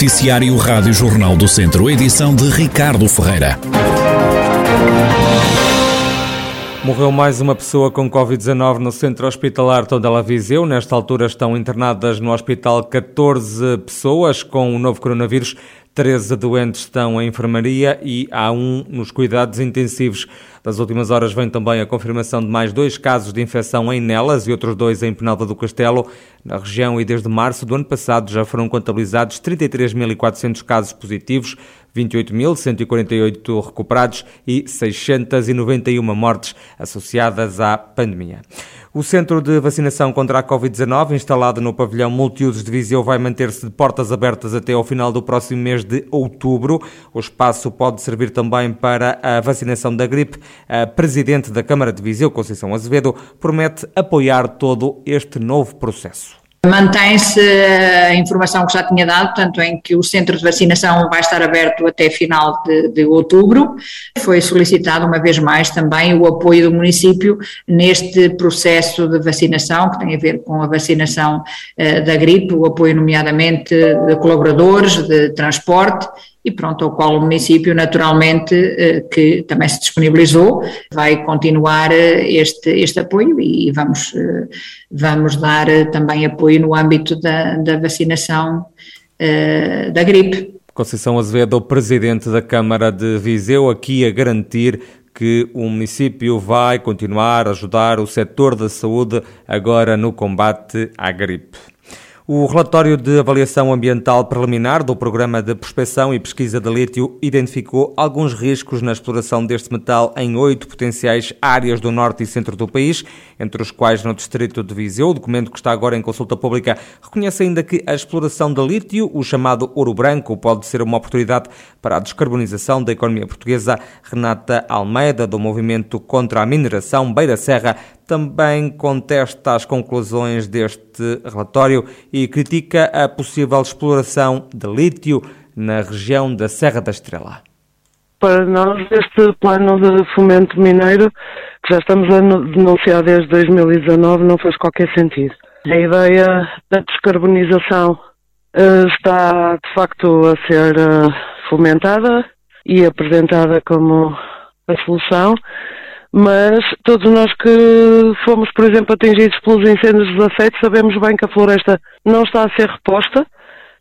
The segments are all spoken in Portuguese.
Noticiário Rádio Jornal do Centro, edição de Ricardo Ferreira. Morreu mais uma pessoa com Covid-19 no centro hospitalar Tondela Viseu. Nesta altura estão internadas no hospital 14 pessoas com o novo coronavírus. 13 doentes estão em enfermaria e há um nos cuidados intensivos. Das últimas horas vem também a confirmação de mais dois casos de infecção em Nelas e outros dois em Penalva do Castelo. Na região e desde março do ano passado já foram contabilizados 33.400 casos positivos, 28.148 recuperados e 691 mortes associadas à pandemia. O centro de vacinação contra a Covid-19, instalado no pavilhão multiusos de Viseu, vai manter-se de portas abertas até ao final do próximo mês de outubro. O espaço pode servir também para a vacinação da gripe. A presidente da Câmara de Viseu, Conceição Azevedo, promete apoiar todo este novo processo. Mantém-se a informação que já tinha dado, tanto em que o centro de vacinação vai estar aberto até final de, de, outubro. Foi solicitado uma vez mais também o apoio do município neste processo de vacinação, que tem a ver com a vacinação uh, da gripe, o apoio nomeadamente de colaboradores, de transporte e pronto, ao qual o município naturalmente eh, que também se disponibilizou, vai continuar eh, este, este apoio e vamos, eh, vamos dar também apoio no âmbito da, da vacinação da gripe. Conceição Azevedo, presidente da Câmara de Viseu, aqui a garantir que o município vai continuar a ajudar o setor da saúde agora no combate à gripe. O relatório de avaliação ambiental preliminar do Programa de Prospecção e Pesquisa de Lítio identificou alguns riscos na exploração deste metal em oito potenciais áreas do norte e centro do país, entre os quais no distrito de Viseu. O documento que está agora em consulta pública reconhece ainda que a exploração de lítio, o chamado ouro branco, pode ser uma oportunidade para a descarbonização da economia portuguesa. Renata Almeida, do Movimento contra a Mineração Beira Serra, também contesta as conclusões deste relatório e critica a possível exploração de lítio na região da Serra da Estrela. Para nós, este plano de fomento mineiro, que já estamos a denunciar desde 2019, não faz qualquer sentido. A ideia da descarbonização uh, está, de facto, a ser uh, fomentada e apresentada como a solução, mas todos nós que fomos, por exemplo, atingidos pelos incêndios de 17, sabemos bem que a floresta não está a ser reposta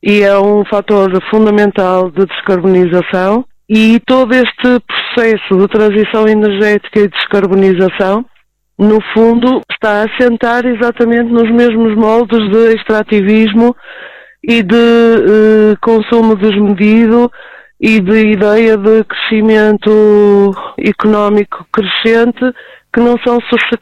e é um fator fundamental de descarbonização. E todo este processo de transição energética e descarbonização, no fundo, está a assentar exatamente nos mesmos moldes de extrativismo e de eh, consumo desmedido e de ideia de crescimento económico crescente que não são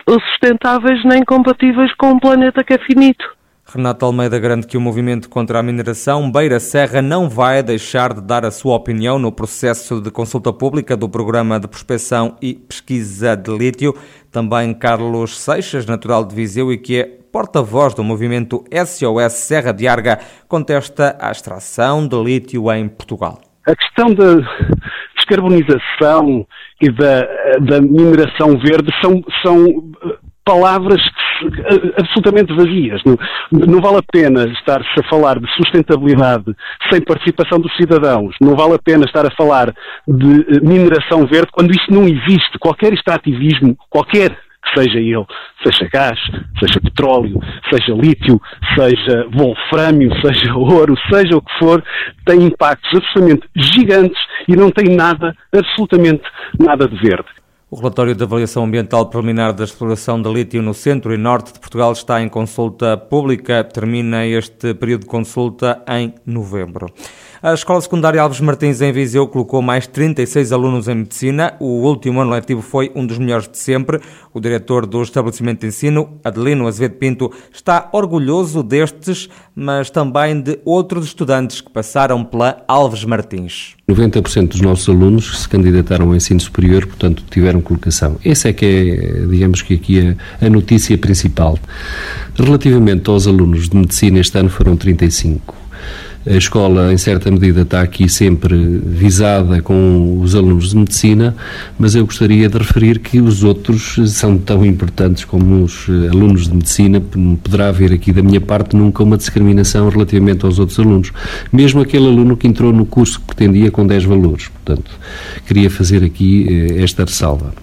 sustentáveis nem compatíveis com um planeta que é finito. Renato Almeida garante que o movimento contra a mineração Beira Serra não vai deixar de dar a sua opinião no processo de consulta pública do Programa de Prospecção e Pesquisa de Lítio. Também Carlos Seixas, natural de Viseu e que é porta-voz do movimento SOS Serra de Arga, contesta a extração de lítio em Portugal. A questão da descarbonização e da, da mineração verde são, são eh, palavras eh, absolutamente vazias. Não, não vale a pena estar-se a falar de sustentabilidade sem participação dos cidadãos. Não vale a pena estar a falar de eh, mineração verde quando isso não existe. Qualquer extrativismo, qualquer que seja ele, seja gás, seja petróleo, seja lítio, seja wolframio, seja ouro, seja o que for, tem impactos absolutamente gigantes e não tem nada, absolutamente nada de verde. O relatório de avaliação ambiental preliminar da exploração de lítio no centro e norte de Portugal está em consulta pública. Termina este período de consulta em novembro. A Escola Secundária Alves Martins em Viseu colocou mais 36 alunos em medicina. O último ano letivo foi um dos melhores de sempre. O diretor do estabelecimento de ensino, Adelino Azevedo Pinto, está orgulhoso destes, mas também de outros estudantes que passaram pela Alves Martins. 90% dos nossos alunos se candidataram ao ensino superior, portanto tiveram colocação. Essa é que é, digamos que aqui a, a notícia principal. Relativamente aos alunos de medicina, este ano foram 35 A escola, em certa medida, está aqui sempre visada com os alunos de medicina, mas eu gostaria de referir que os outros são tão importantes como os alunos de medicina. Poderá haver aqui, da minha parte, nunca uma discriminação relativamente aos outros alunos. Mesmo aquele aluno que entrou no curso que pretendia com 10 valores. Portanto, queria fazer aqui eh, esta ressalva.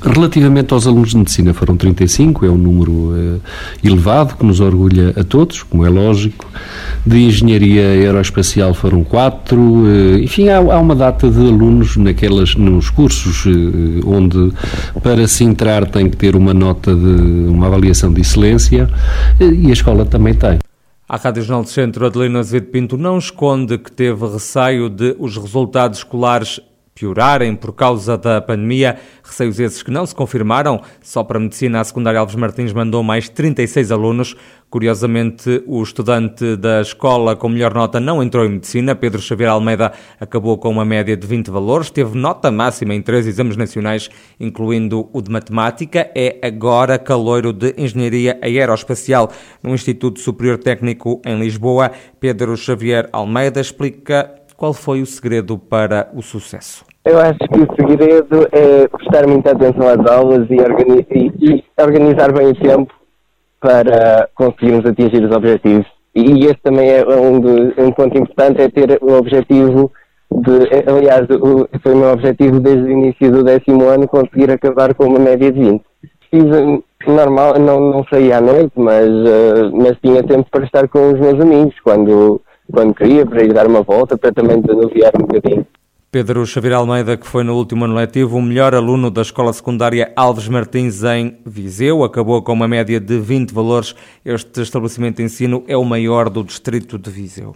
Relativamente aos alunos de medicina, foram 35, é um número uh, elevado que nos orgulha a todos, como é lógico. De engenharia aeroespacial foram 4, uh, eh, enfim, há, há, uma data de alunos naquelas, nos cursos uh, onde para se entrar tem que ter uma nota de uma avaliação de excelência e a escola também tem. A Rádio Jornal do Centro, Adelina Azevedo Pinto, não esconde que teve receio de os resultados escolares piorarem por causa da pandemia, receios esses que não se confirmaram. Só para a Medicina, a secundária Alves Martins mandou mais 36 alunos. Curiosamente, o estudante da escola com melhor nota não entrou em Medicina. Pedro Xavier Almeida acabou com uma média de 20 valores, teve nota máxima em três exames nacionais, incluindo o de Matemática. É agora caloiro de Engenharia Aeroespacial no Instituto Superior Técnico em Lisboa. Pedro Xavier Almeida explica qual foi o segredo para o sucesso? Eu acho que o segredo é prestar muita atenção às aulas e, organi e, e organizar bem o tempo para conseguirmos atingir os objetivos. E esse também é um, de, um ponto importante, é ter o objetivo de, aliás, o, foi o meu objetivo desde o início do décimo ano conseguir acabar com uma média de 20. Fiz normal, não, não saía à noite, mas, uh, mas tinha tempo para estar com os meus amigos quando quando queria, para ir dar uma volta, para também desanuviar um bocadinho. Pedro Xavier Almeida, que foi no último ano letivo o melhor aluno da Escola Secundária Alves Martins em Viseu, acabou com uma média de 20 valores. Este estabelecimento de ensino é o maior do distrito de Viseu.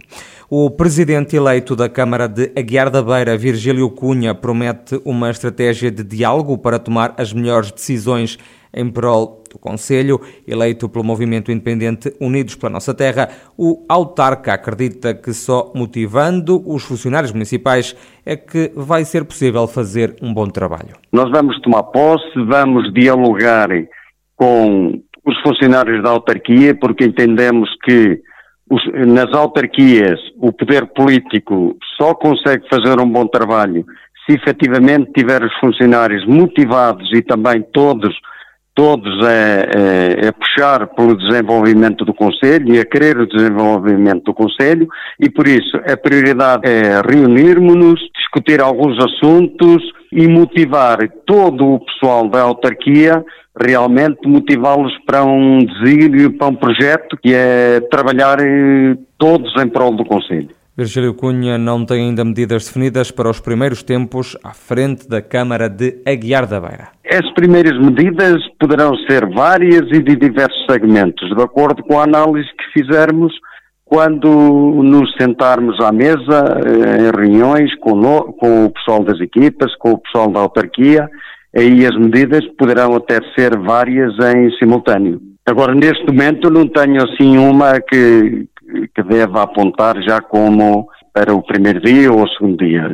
O presidente eleito da Câmara de Aguiar da Beira, Virgílio Cunha, promete uma estratégia de diálogo para tomar as melhores decisões em prol do Conselho, eleito pelo movimento independente Unidos pela Nossa Terra, o autarca acredita que só motivando os funcionários municipais é que vai ser possível fazer um bom trabalho. Nós vamos tomar posse, vamos dialogar com os funcionários da autarquia, porque entendemos que os, nas autarquias o poder político só consegue fazer um bom trabalho se efetivamente tiver os funcionários motivados e também todos todos a, a, a, puxar pelo desenvolvimento do Conselho e a querer o desenvolvimento do Conselho e por isso a prioridade é reunirmos-nos, discutir alguns assuntos e motivar todo o pessoal da autarquia realmente motivá-los para um desígnio, para um projeto que é trabalhar eh, todos em prol do Conselho. Virgílio Cunha não tem ainda medidas definidas para os primeiros tempos à frente da Câmara de Aguiar da Beira. As primeiras medidas poderão ser várias e de diversos segmentos, de acordo com a análise que fizermos quando nos sentarmos à mesa eh, em reuniões com, o pessoal das equipas, com o pessoal da autarquia, aí as medidas poderão até ser várias em simultâneo. Agora, neste momento, não tenho assim uma que, que deve apontar já como para o primeiro dia ou o segundo dia.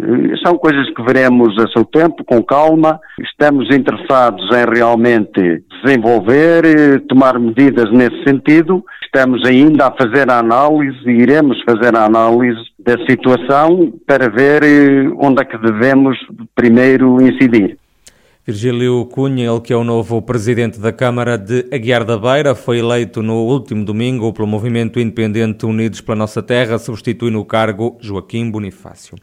São coisas que veremos a seu tempo, com calma. Estamos interessados em realmente desenvolver, tomar medidas nesse sentido. Estamos ainda a fazer a análise e iremos fazer a análise da situação para ver eh, onde é que devemos primeiro incidir. Virgílio Cunha, ele que é o novo presidente da Câmara de Aguiar da Beira, foi eleito no último domingo pelo Movimento Independente Unidos pela Nossa Terra, substitui no cargo Joaquim Bonifácio.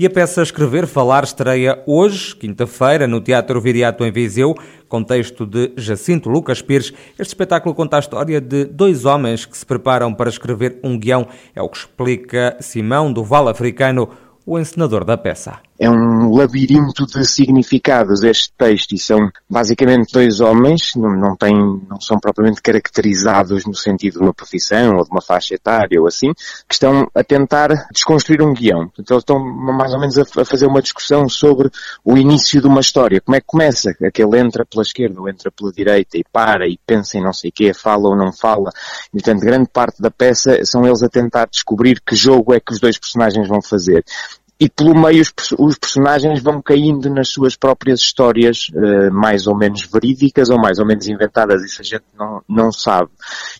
E a peça Escrever Falar estreia hoje, quinta-feira, no Teatro Viriato em Viseu, contexto de Jacinto Lucas Pires. Este espetáculo conta a história de dois homens que se preparam para escrever um guião. É o que explica Simão do Val Africano, o encenador da peça. É um labirinto de significados este texto e são basicamente dois homens, não, não, têm, não são propriamente caracterizados no sentido de uma profissão ou de uma faixa etária ou assim, que estão a tentar desconstruir um guião. Então eles estão mais ou menos a, a fazer uma discussão sobre o início de uma história. Como é que começa? Aquele entra pela esquerda ou entra pela direita e para e pensa em não sei o quê, fala ou não fala. E, portanto, grande parte da peça são eles a tentar descobrir que jogo é que os dois personagens vão fazer e pelo meio os, os, personagens vão caindo nas suas próprias histórias uh, mais ou menos verídicas ou mais ou menos inventadas, isso a gente não, não sabe.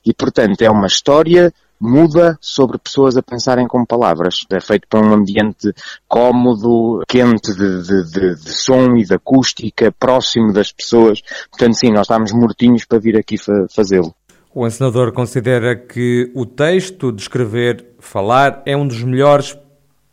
E portanto é uma história muda sobre pessoas a pensarem com palavras. É feito para um ambiente cómodo, quente de, de, de, de som e de acústica, próximo das pessoas. Portanto, sim, nós estamos mortinhos para vir aqui fa fazê-lo. O encenador considera que o texto de escrever, falar, é um dos melhores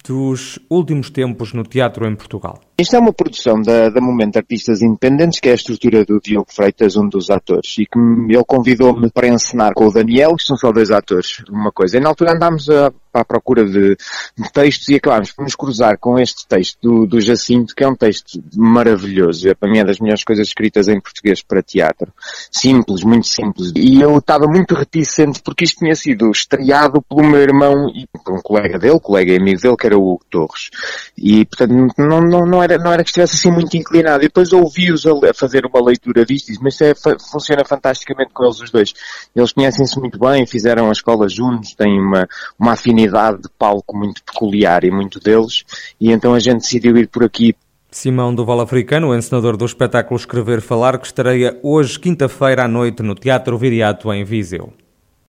dos últimos tempos no teatro em Portugal. Isto é uma produção da, da Momento Artistas Independentes, que é a estrutura do Diogo Freitas, um dos atores, e que ele convidou-me para encenar com o Daniel, que são só dois atores, uma coisa. E na altura andámos a, à procura de, de, textos e acabámos por nos cruzar com este texto do, do Jacinto, que é um texto maravilhoso. É para mim é das melhores coisas escritas em português para teatro. Simples, muito simples. E eu estava muito reticente porque isto tinha sido estreado pelo meu irmão e por um colega dele, colega e amigo dele, que era o Hugo Torres. E, portanto, não, não, não era era, não era que estivesse assim muito inclinado. E depois ouvi-os a, a, fazer uma leitura disto, mas é, funciona fantasticamente com eles os dois. Eles conhecem-se muito bem, fizeram a escola juntos, têm uma, uma afinidade de palco muito peculiar e muito deles, e então a gente decidiu ir por aqui Simão do Val Africano, encenador do espetáculo Escrever Falar, que estreia hoje, quinta-feira à noite, no Teatro Viriato, em Viseu.